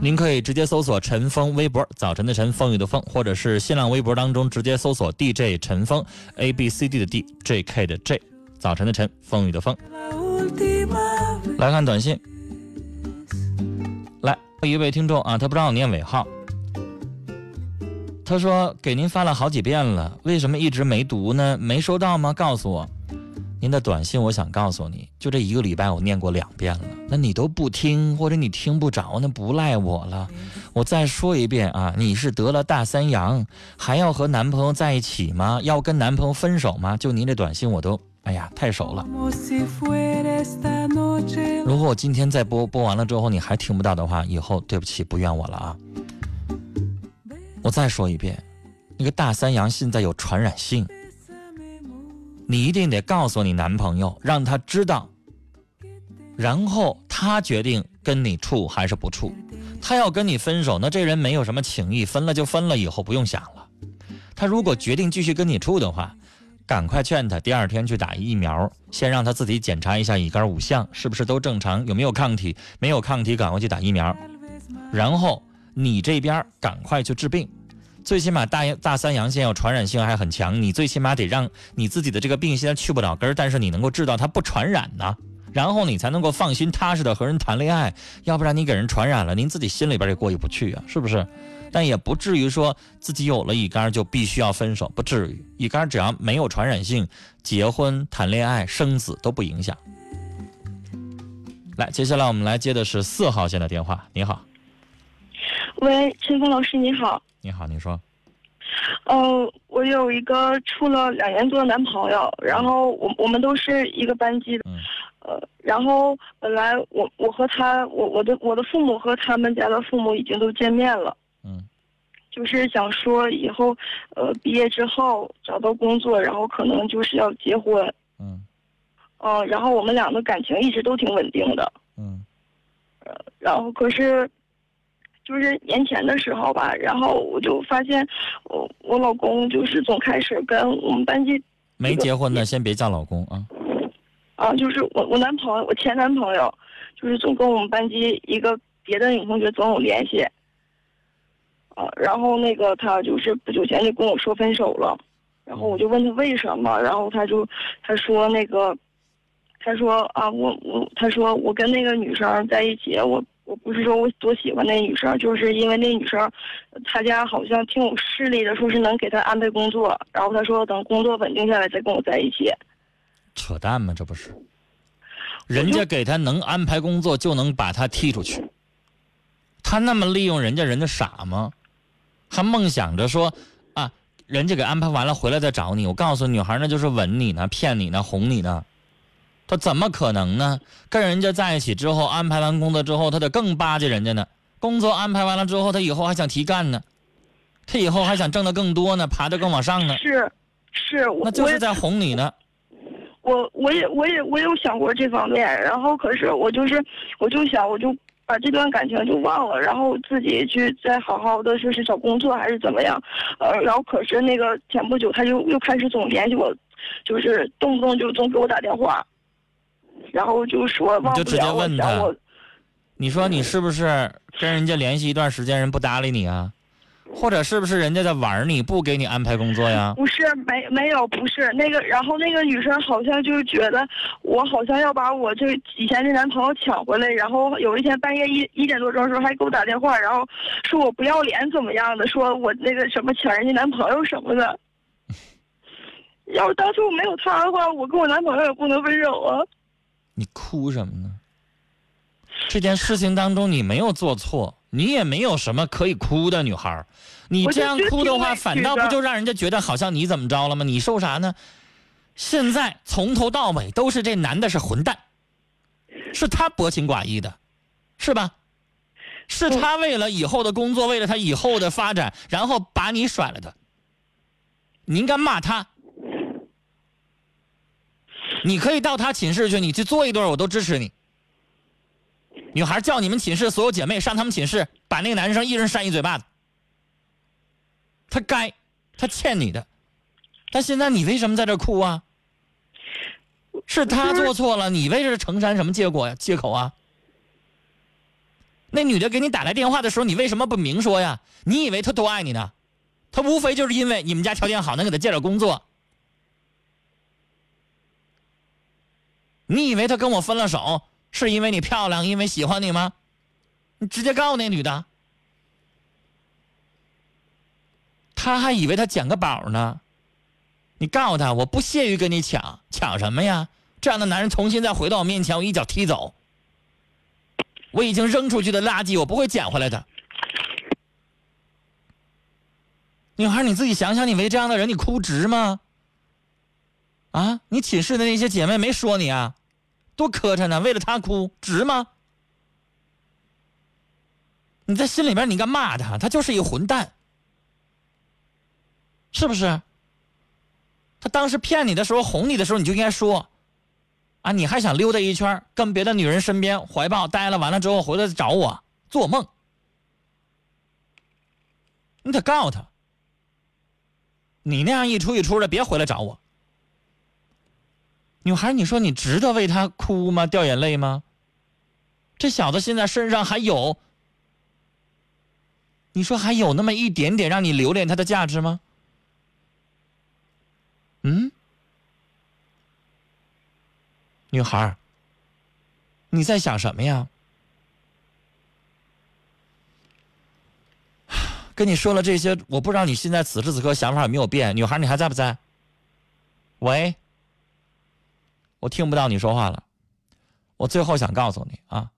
您可以直接搜索陈峰微博，早晨的晨，风雨的风，或者是新浪微博当中直接搜索 DJ 陈峰，A B C D 的 D，J K 的 J，早晨的晨，风雨的风。来看短信，来一位听众啊，他不让我念尾号，他说给您发了好几遍了，为什么一直没读呢？没收到吗？告诉我。您的短信，我想告诉你，就这一个礼拜我念过两遍了，那你都不听，或者你听不着，那不赖我了。我再说一遍啊，你是得了大三阳，还要和男朋友在一起吗？要跟男朋友分手吗？就您这短信，我都哎呀太熟了。如果我今天再播播完了之后你还听不到的话，以后对不起，不怨我了啊。我再说一遍，那个大三阳现在有传染性。你一定得告诉你男朋友，让他知道，然后他决定跟你处还是不处。他要跟你分手，那这人没有什么情谊，分了就分了，以后不用想了。他如果决定继续跟你处的话，赶快劝他第二天去打疫苗，先让他自己检查一下乙肝五项是不是都正常，有没有抗体，没有抗体赶快去打疫苗，然后你这边赶快去治病。最起码大大三阳线要传染性还很强，你最起码得让你自己的这个病现在去不了根儿，但是你能够知道它不传染呢，然后你才能够放心踏实的和人谈恋爱，要不然你给人传染了，您自己心里边也过意不去啊，是不是？但也不至于说自己有了乙肝就必须要分手，不至于，乙肝只要没有传染性，结婚、谈恋爱、生子都不影响。来，接下来我们来接的是四号线的电话，你好。喂，陈峰老师，你好。你好，你说。呃，我有一个处了两年多的男朋友，然后我我们都是一个班级的。嗯。呃，然后本来我我和他，我我的我的父母和他们家的父母已经都见面了。嗯。就是想说以后，呃，毕业之后找到工作，然后可能就是要结婚。嗯。嗯，然后我们俩的感情一直都挺稳定的。嗯。呃，然后可是。就是年前的时候吧，然后我就发现，我我老公就是总开始跟我们班级没结婚的，先别叫老公啊。啊，就是我我男朋友，我前男朋友，就是总跟我们班级一个别的女同学总有联系。啊，然后那个他就是不久前就跟我说分手了，然后我就问他为什么，然后他就他说那个，他说啊我我他说我跟那个女生在一起我。我不是说我多喜欢那女生，就是因为那女生，她家好像挺有势力的，说是能给她安排工作。然后他说等工作稳定下来再跟我在一起。扯淡吗？这不是？人家给他能安排工作，就能把他踢出去。他那么利用人家，人家傻吗？还梦想着说啊，人家给安排完了回来再找你。我告诉女孩，那就是吻你呢，骗你呢，哄你呢。他怎么可能呢？跟人家在一起之后，安排完工作之后，他得更巴结人家呢。工作安排完了之后，他以后还想提干呢，他以后还想挣得更多呢，爬得更往上呢。是，是，那就是在哄你呢。我我也我也我有想过这方面，然后可是我就是我就想我就把这段感情就忘了，然后自己去再好好的就是找工作还是怎么样，呃，然后可是那个前不久他就又开始总联系我，就是动不动就总给我打电话。然后就说，你就直接问他，你说你是不是跟人家联系一段时间，人不搭理你啊？或者是不是人家在玩你，不给你安排工作呀？不是，没没有，不是那个。然后那个女生好像就是觉得我好像要把我这以前的男朋友抢回来。然后有一天半夜一一点多钟的时候还给我打电话，然后说我不要脸怎么样的，说我那个什么抢人家男朋友什么的。要是当初我没有他的话，我跟我男朋友也不能分手啊。你哭什么呢？这件事情当中你没有做错，你也没有什么可以哭的，女孩儿。你这样哭的话，反倒不就让人家觉得好像你怎么着了吗？你受啥呢？现在从头到尾都是这男的是混蛋，是他薄情寡义的，是吧？是他为了以后的工作，为了他以后的发展，然后把你甩了的。你应该骂他。你可以到他寝室去，你去坐一顿，我都支持你。女孩叫你们寝室所有姐妹上他们寝室，把那个男生一人扇一嘴巴子。他该，他欠你的。但现在你为什么在这哭啊？是他做错了，你为这承担什么结果呀？借口啊？那女的给你打来电话的时候，你为什么不明说呀？你以为他多爱你呢？他无非就是因为你们家条件好，能给他介绍工作。你以为他跟我分了手，是因为你漂亮，因为喜欢你吗？你直接告诉那女的。他还以为他捡个宝呢。你告诉他，我不屑于跟你抢，抢什么呀？这样的男人重新再回到我面前，我一脚踢走。我已经扔出去的垃圾，我不会捡回来的。女孩，你自己想想，你为这样的人，你哭值吗？啊，你寝室的那些姐妹没说你啊？多磕碜呢！为了他哭，值吗？你在心里边，你该骂他，他就是一个混蛋，是不是？他当时骗你的时候，哄你的时候，你就应该说，啊，你还想溜达一圈，跟别的女人身边怀抱待了，完了之后回来找我，做梦。你得告诉他，你那样一出一出的，别回来找我。女孩，你说你值得为他哭吗？掉眼泪吗？这小子现在身上还有，你说还有那么一点点让你留恋他的价值吗？嗯，女孩，你在想什么呀？跟你说了这些，我不知道你现在此时此刻想法有没有变。女孩，你还在不在？喂，我听不到你说话了。我最后想告诉你啊，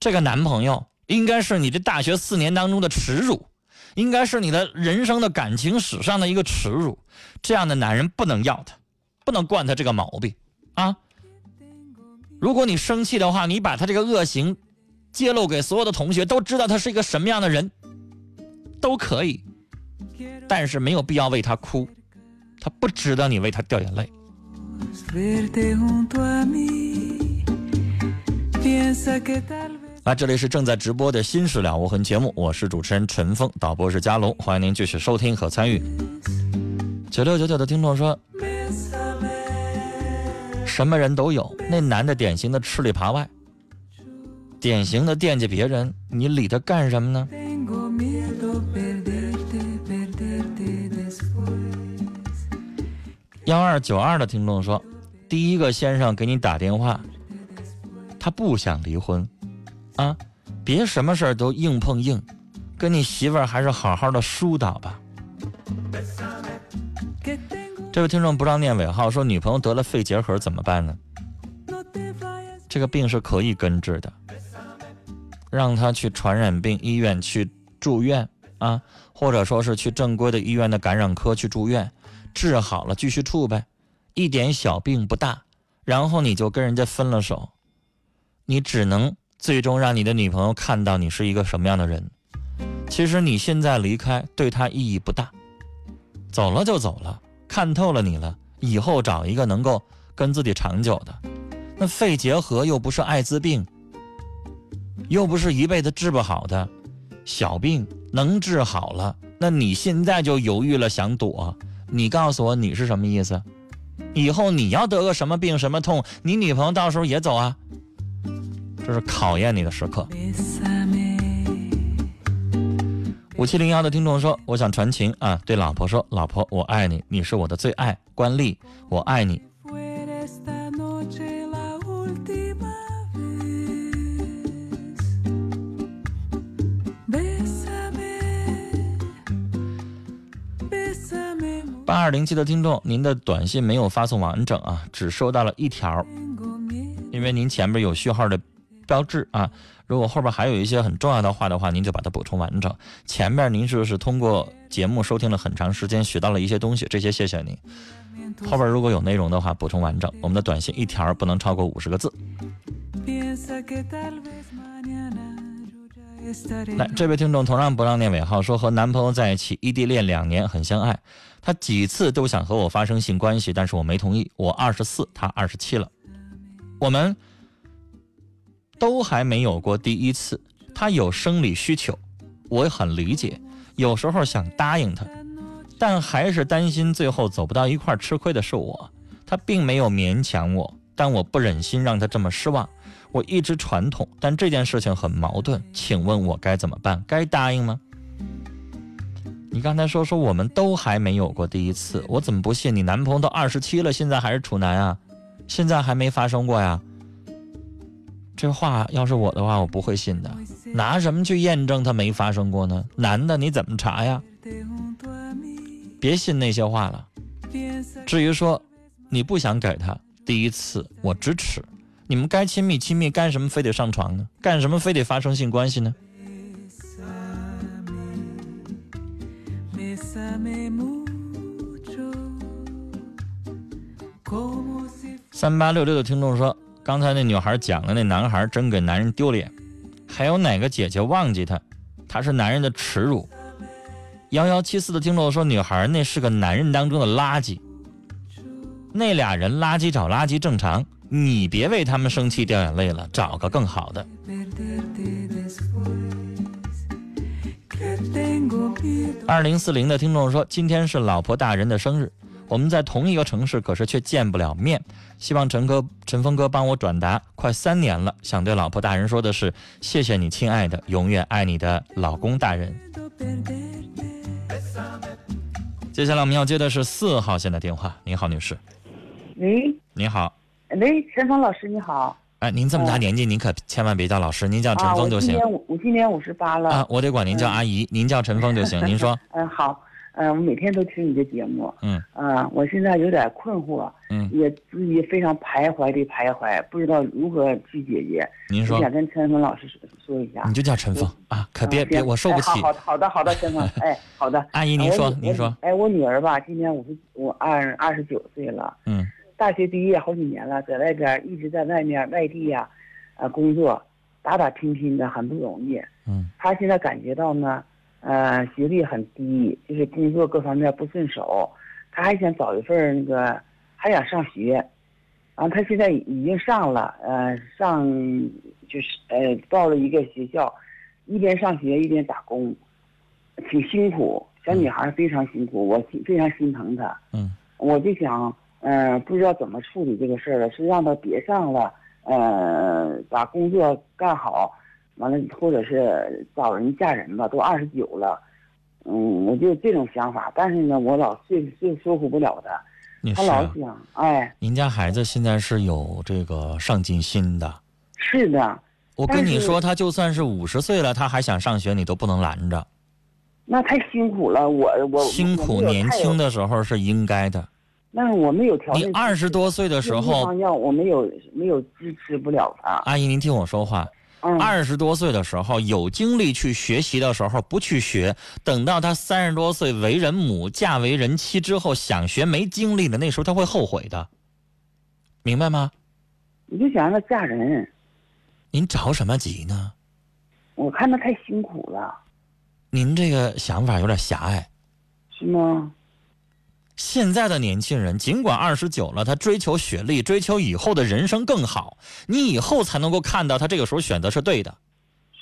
这个男朋友应该是你这大学四年当中的耻辱。应该是你的人生的感情史上的一个耻辱，这样的男人不能要他，不能惯他这个毛病啊！如果你生气的话，你把他这个恶行揭露给所有的同学，都知道他是一个什么样的人，都可以，但是没有必要为他哭，他不值得你为他掉眼泪。啊，这里是正在直播的《新事了无痕》节目，我是主持人陈峰，导播是佳龙，欢迎您继续收听和参与。九六九九的听众说，什么人都有，那男的典型的吃里扒外，典型的惦记别人，你理他干什么呢？幺二九二的听众说，第一个先生给你打电话，他不想离婚。啊，别什么事儿都硬碰硬，跟你媳妇儿还是好好的疏导吧。这位听众不知道念尾号，说女朋友得了肺结核怎么办呢？这个病是可以根治的，让他去传染病医院去住院啊，或者说是去正规的医院的感染科去住院，治好了继续处呗，一点小病不大，然后你就跟人家分了手，你只能。最终让你的女朋友看到你是一个什么样的人。其实你现在离开对她意义不大，走了就走了，看透了你了，以后找一个能够跟自己长久的。那肺结核又不是艾滋病，又不是一辈子治不好的小病，能治好了，那你现在就犹豫了想躲？你告诉我你是什么意思？以后你要得个什么病什么痛，你女朋友到时候也走啊？这是考验你的时刻。五七零幺的听众说：“我想传情啊，对老婆说，老婆我爱你，你是我的最爱。关丽，我爱你。”二零七的听众，您的短信没有发送完整啊，只收到了一条，因为您前面有序号的。标志啊。如果后边还有一些很重要的话的话，您就把它补充完整。前面您是不是通过节目收听了很长时间，学到了一些东西？这些谢谢您。后边如果有内容的话，补充完整。我们的短信一条不能超过五十个字。来，这位听众同样不让念尾号，说和男朋友在一起异地恋两年，很相爱。他几次都想和我发生性关系，但是我没同意。我二十四，他二十七了，我们都还没有过第一次。他有生理需求，我很理解。有时候想答应他，但还是担心最后走不到一块，吃亏的是我。他并没有勉强我，但我不忍心让他这么失望。我一直传统，但这件事情很矛盾，请问我该怎么办？该答应吗？你刚才说说我们都还没有过第一次，我怎么不信？你男朋友都二十七了，现在还是处男啊？现在还没发生过呀？这话要是我的话，我不会信的。拿什么去验证他没发生过呢？男的你怎么查呀？别信那些话了。至于说你不想给他第一次，我支持。你们该亲密亲密，干什么非得上床呢？干什么非得发生性关系呢？三八六六的听众说，刚才那女孩讲的那男孩真给男人丢脸，还有哪个姐姐忘记他？他是男人的耻辱。幺幺七四的听众说，女孩那是个男人当中的垃圾。那俩人垃圾找垃圾正常。你别为他们生气掉眼泪了，找个更好的。二零四零的听众说，今天是老婆大人的生日，我们在同一个城市，可是却见不了面。希望陈哥、陈峰哥帮我转达，快三年了，想对老婆大人说的是，谢谢你，亲爱的，永远爱你的老公大人。接下来我们要接的是四号线的电话，您好，女士。喂，你好。喂，陈峰老师你好。哎，您这么大年纪，您可千万别叫老师，您叫陈峰就行。啊，我今年五，我今年五十八了。啊，我得管您叫阿姨，您叫陈峰就行。您说。嗯，好。嗯，我每天都听你的节目。嗯。啊，我现在有点困惑。嗯。也自己非常徘徊的徘徊，不知道如何去解决。您说。想跟陈峰老师说说一下。你就叫陈峰啊，可别别，我受不起。好好的好的，陈峰，哎，好的。阿姨您说您说。哎，我女儿吧，今年五十，我二二十九岁了。嗯。大学毕业好几年了，在外边一直在外面外地呀，呃，工作，打打拼拼的很不容易。嗯，他现在感觉到呢，呃，学历很低，就是工作各方面不顺手，他还想找一份那个，还想上学，然后他现在已经上了，呃，上就是呃报了一个学校，一边上学一边打工，挺辛苦，小女孩非常辛苦，我非常心疼她。嗯，我就想。嗯，不知道怎么处理这个事儿了，是让他别上了，呃，把工作干好，完了或者是找人嫁人吧，都二十九了，嗯，我就这种想法，但是呢，我老说说说服不了他，他老想，哎，您家孩子现在是有这个上进心的，是的，我跟你说，他就算是五十岁了，他还想上学，你都不能拦着，那太辛苦了，我我辛苦年轻的时候是应该的。那我没有条件。你二十多岁的时候，我没有没有支持不了他。阿姨，您听我说话。二十多岁的时候有精力去学习的时候不去学，等到他三十多岁为人母、嫁为人妻之后想学没精力了，那时候他会后悔的，明白吗？你就想让他嫁人。您着什么急呢？我看他太辛苦了。您这个想法有点狭隘。是吗？现在的年轻人，尽管二十九了，他追求学历，追求以后的人生更好。你以后才能够看到他这个时候选择是对的。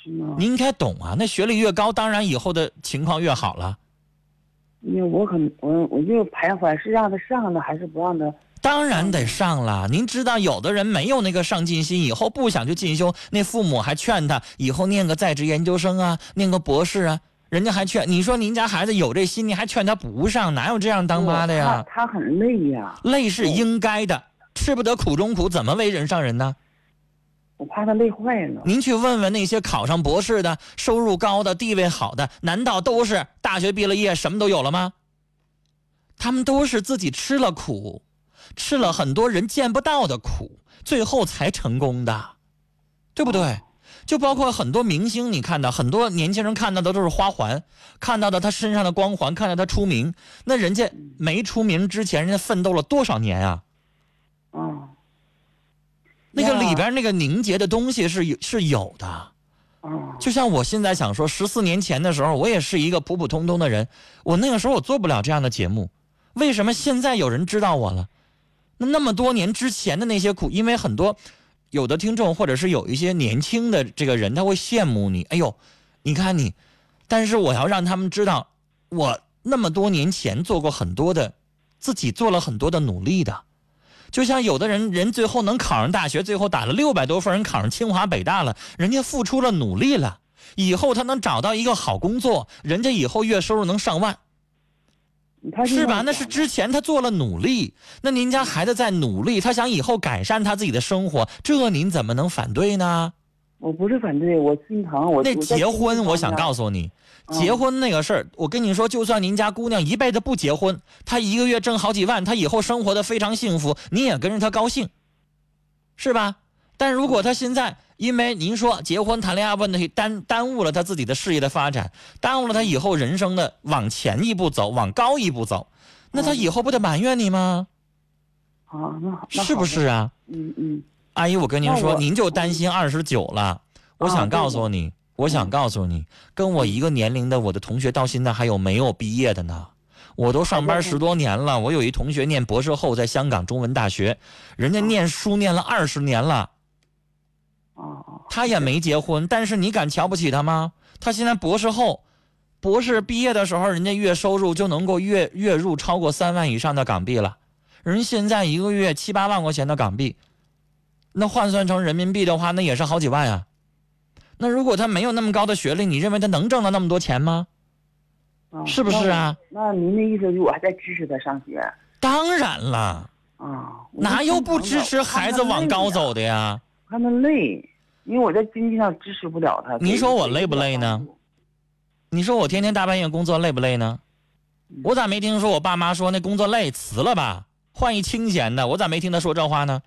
是吗？你应该懂啊，那学历越高，当然以后的情况越好了。因为我可能我我就徘徊，是让他上呢，还是不让他？当然得上了。您知道，有的人没有那个上进心，以后不想去进修，那父母还劝他以后念个在职研究生啊，念个博士啊。人家还劝你说您家孩子有这心，你还劝他不上，哪有这样当妈的呀？他很累呀，累是应该的，吃不得苦中苦，怎么为人上人呢？我怕他累坏了。您去问问那些考上博士的、收入高的、地位好的，难道都是大学毕了业什么都有了吗？他们都是自己吃了苦，吃了很多人见不到的苦，最后才成功的。对不对？就包括很多明星，你看到很多年轻人看到的都是花环，看到的他身上的光环，看到他出名，那人家没出名之前，人家奋斗了多少年啊？嗯那个里边那个凝结的东西是有是有的。嗯就像我现在想说，十四年前的时候，我也是一个普普通通的人，我那个时候我做不了这样的节目，为什么现在有人知道我了？那那么多年之前的那些苦，因为很多有的听众或者是有一些年轻的这个人，他会羡慕你，哎呦，你看你，但是我要让他们知道，我那么多年前做过很多的，自己做了很多的努力的。就像有的人，人最后能考上大学，最后打了六百多分，人考上清华北大了，人家付出了努力了，以后他能找到一个好工作，人家以后月收入能上万，他是吧？那是之前他做了努力，那您家孩子在努力，他想以后改善他自己的生活，这您怎么能反对呢？我不是反对，我心疼我。那结婚，我想告诉你，嗯结婚那个事儿，我跟你说，就算您家姑娘一辈子不结婚，她一个月挣好几万，她以后生活的非常幸福，你也跟着她高兴，是吧？但如果她现在因为您说结婚谈恋爱问题耽耽误了他自己的事业的发展，耽误了他以后人生的往前一步走，往高一步走，那他以后不得埋怨你吗？啊，那好，是不？是啊？嗯嗯阿姨，我跟您说，您就担心二十九了。我啊想告诉你，我想告诉你，跟我一个年龄的我的同学到现在还有没有毕业的呢？我都上班十多年了，我有一同学念博士后，在香港中文大学，人家念书念了二十年了，他也没结婚，但是你敢瞧不起他吗？他现在博士后，博士毕业的时候，人家月收入就能够月月入超过三万以上的港币了，人现在一个月七八万块钱的港币，那换算成人民币的话，那也是好几万啊。那如果他没有那么高的学历，你认为他能挣到那么多钱吗？啊是不是啊？那您的意思是我还在支持他上学当然了，哪有不支持孩子往高走的呀？他们累，因为我在经济上支持不了他。你说我累不累呢？你说我天天大半夜工作累不累呢？我咋没听说我爸妈说那工作累辞了吧，换一清闲的？我咋没听他说这话呢？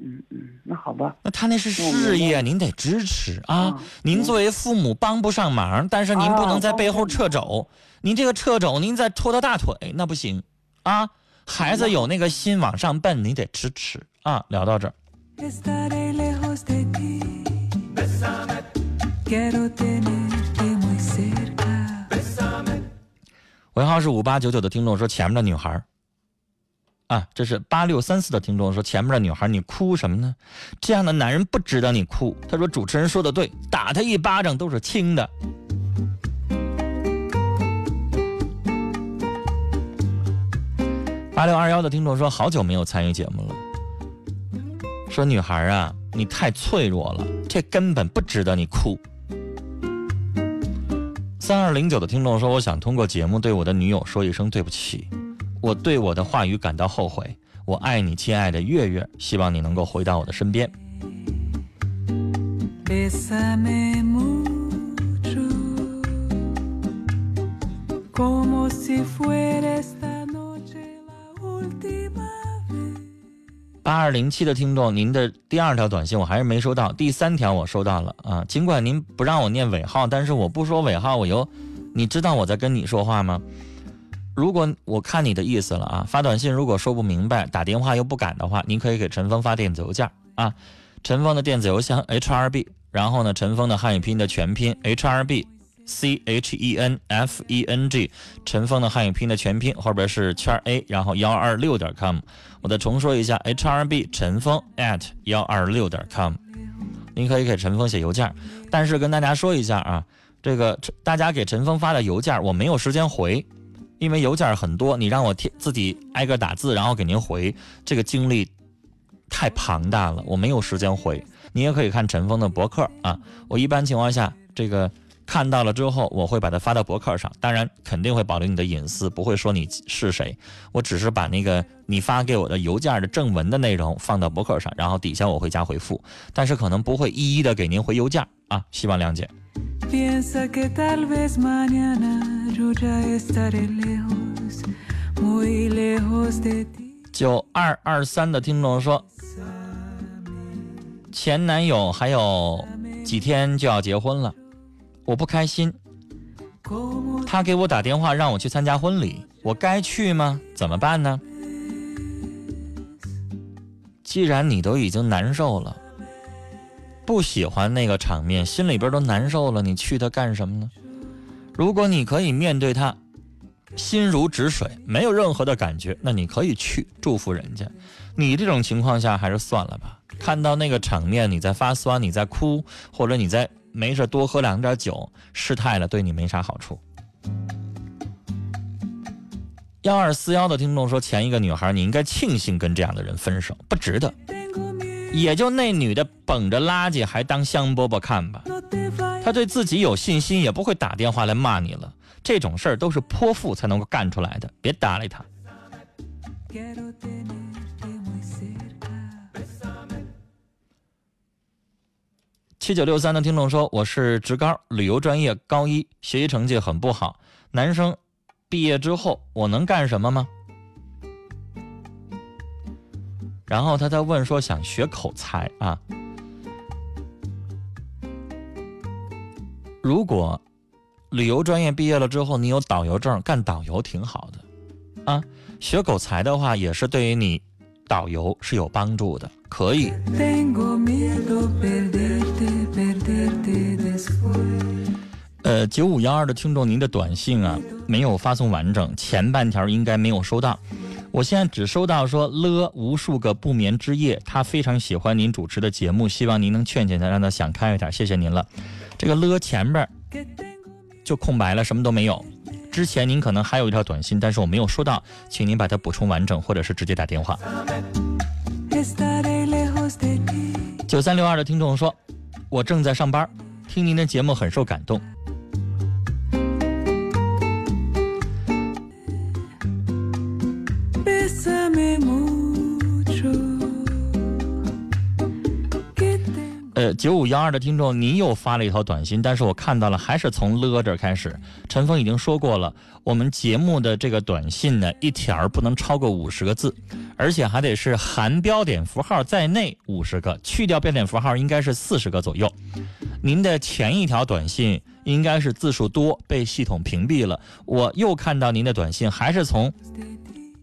嗯嗯，那好吧。那他那是事业，您得支持啊啊。您作为父母帮不上忙，但是您不能在背后掣肘。您这个掣肘，您再拖他大腿，那不行啊。孩子有那个心往上奔，你得支持啊。聊到这儿，尾号是五八九九的听众说前面的女孩啊，这是八六三四的听众说前面的女孩你哭什么呢？这样的男人不值得你哭。他说主持人说的对，打他一巴掌都是轻的。八六二幺的听众说好久没有参与节目了，说女孩啊你太脆弱了，这根本不值得你哭。三二零九的听众说：“我想通过节目对我的女友说一声对不起，我对我的话语感到后悔。我爱你，亲爱的月月，希望你能够回到我的身边。八二零七的听众，您的第二条短信我还是没收到，第三条我收到了啊。尽管您不让我念尾号，但是我不说尾号，我又，你知道我在跟你说话吗？如果我看你的意思了啊，发短信如果说不明白，打电话又不敢的话，您可以给陈峰发电子邮件啊，陈峰的电子邮箱 h r b，然后呢，陈峰的汉语拼音的全拼 h r b c h e n f e n g，陈峰的汉语拼音的全拼后边是圈 a，然后幺二六点 com。我再重说一下 h r b 陈峰 at 幺二六点 com，您可以给陈峰写邮件，但是跟大家说一下啊，这个大家给陈峰发的邮件我没有时间回，因为邮件很多，你让我贴自己挨个打字，然后给您回，这个精力太庞大了，我没有时间回。你也可以看陈峰的博客啊，我一般情况下这个看到了之后，我会把它发到博客上，当然肯定会保留你的隐私，不会说你是谁，我只是把那个你发给我的邮件的正文的内容放到博客上，然后底下我会加回复，但是可能不会一一的给您回邮件啊，希望谅解。九二二三的听众说，前男友还有几天就要结婚了，我不开心。他给我打电话让我去参加婚礼，我该去吗？怎么办呢？既然你都已经难受了，不喜欢那个场面，心里边都难受了，你去他干什么呢？如果你可以面对他，心如止水，没有任何的感觉，那你可以去祝福人家。你这种情况下还是算了吧。看到那个场面，你在发酸，你在哭，或者你在。没事，多喝两点酒，失态了对你没啥好处。幺二四幺的听众说，前一个女孩你应该庆幸跟这样的人分手，不值得。也就那女的捧着垃圾还当香饽饽看吧，她对自己有信心，也不会打电话来骂你了。这种事儿都是泼妇才能够干出来的，别搭理她。七九六三的听众说：“我是职高旅游专业高一，学习成绩很不好。男生毕业之后，我能干什么吗？”然后他在问说：“想学口才啊？如果旅游专业毕业了之后，你有导游证，干导游挺好的啊。学口才的话，也是对于你导游是有帮助的，可以。”呃，九五幺二的听众，您的短信啊没有发送完整，前半条应该没有收到。我现在只收到说了无数个不眠之夜，他非常喜欢您主持的节目，希望您能劝劝他，让他想开一点。谢谢您了。这个了前边就空白了，什么都没有。之前您可能还有一条短信，但是我没有收到，请您把它补充完整，或者是直接打电话。九三六二的听众说，我正在上班。听您的节目很受感动。呃，九五幺二的听众，您又发了一条短信，但是我看到了，还是从了这开始。陈峰已经说过了，我们节目的这个短信呢，一条不能超过五十个字，而且还得是含标点符号在内五十个，去掉标点符号应该是四十个左右。您的前一条短信应该是字数多，被系统屏蔽了。我又看到您的短信，还是从。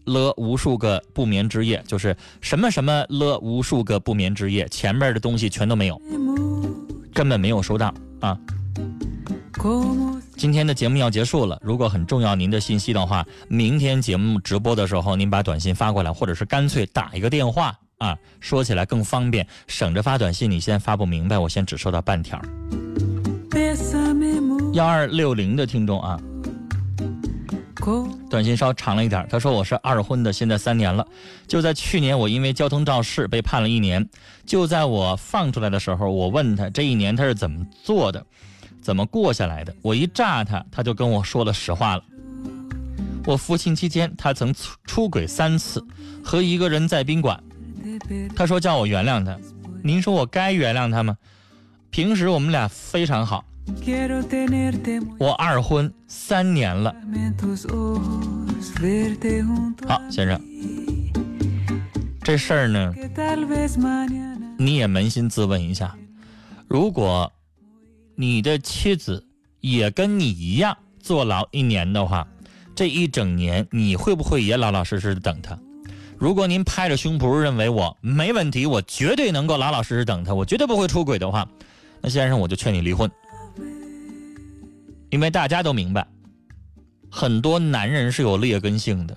了无数个不眠之夜，就是什么什么了无数个不眠之夜，前面的东西全都没有，根本没有收到啊！今天的节目要结束了，如果很重要您的信息的话，明天节目直播的时候您把短信发过来，或者是干脆打一个电话啊，说起来更方便，省着发短信。你先发不明白，我先只收到半条。幺二六零的听众啊。短信稍长了一点，他说我是二婚的，现在三年了。就在去年，我因为交通肇事被判了一年。就在我放出来的时候，我问他这一年他是怎么做的，怎么过下来的。我一炸他，他就跟我说了实话了。我服刑期间，他曾出出轨三次，和一个人在宾馆。他说叫我原谅他，您说我该原谅他吗？平时我们俩非常好。我二婚三年了。好，先生，这事儿呢，你也扪心自问一下：如果你的妻子也跟你一样坐牢一年的话，这一整年你会不会也老老实实的等他？如果您拍着胸脯认为我没问题，我绝对能够老老实实等他，我绝对不会出轨的话，那先生我就劝你离婚。因为大家都明白，很多男人是有劣根性的，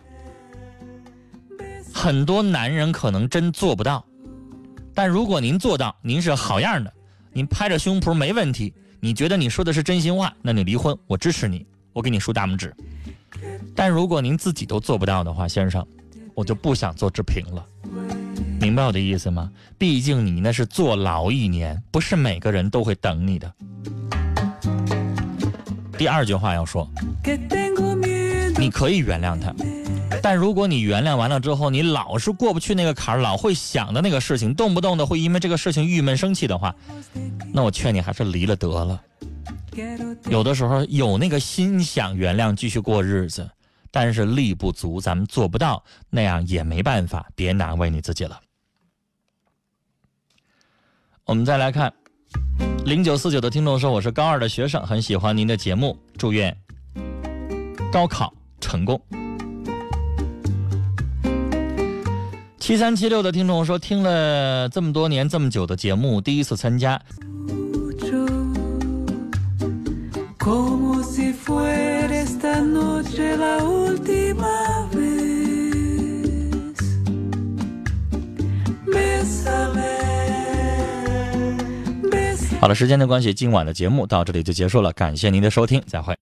很多男人可能真做不到。但如果您做到，您是好样的，您拍着胸脯没问题，你觉得你说的是真心话，那你离婚，我支持你，我给你竖大拇指。但如果您自己都做不到的话，先生，我就不想做置评了。明白我的意思吗？毕竟你那是坐牢一年，不是每个人都会等你的。第二句话要说，你可以原谅他，但如果你原谅完了之后，你老是过不去那个坎儿，老会想的那个事情，动不动的会因为这个事情郁闷生气的话，那我劝你还是离了得了。有的时候有那个心想原谅继续过日子，但是力不足，咱们做不到，那样也没办法，别难为你自己了。我们再来看，零九四九的听众说：“我是高二的学生，很喜欢您的节目，祝愿高考成功。”七三七六的听众说：“听了这么多年这么久的节目，第一次参加。”时间的关系，今晚的节目到这里就结束了，感谢您的收听，再会。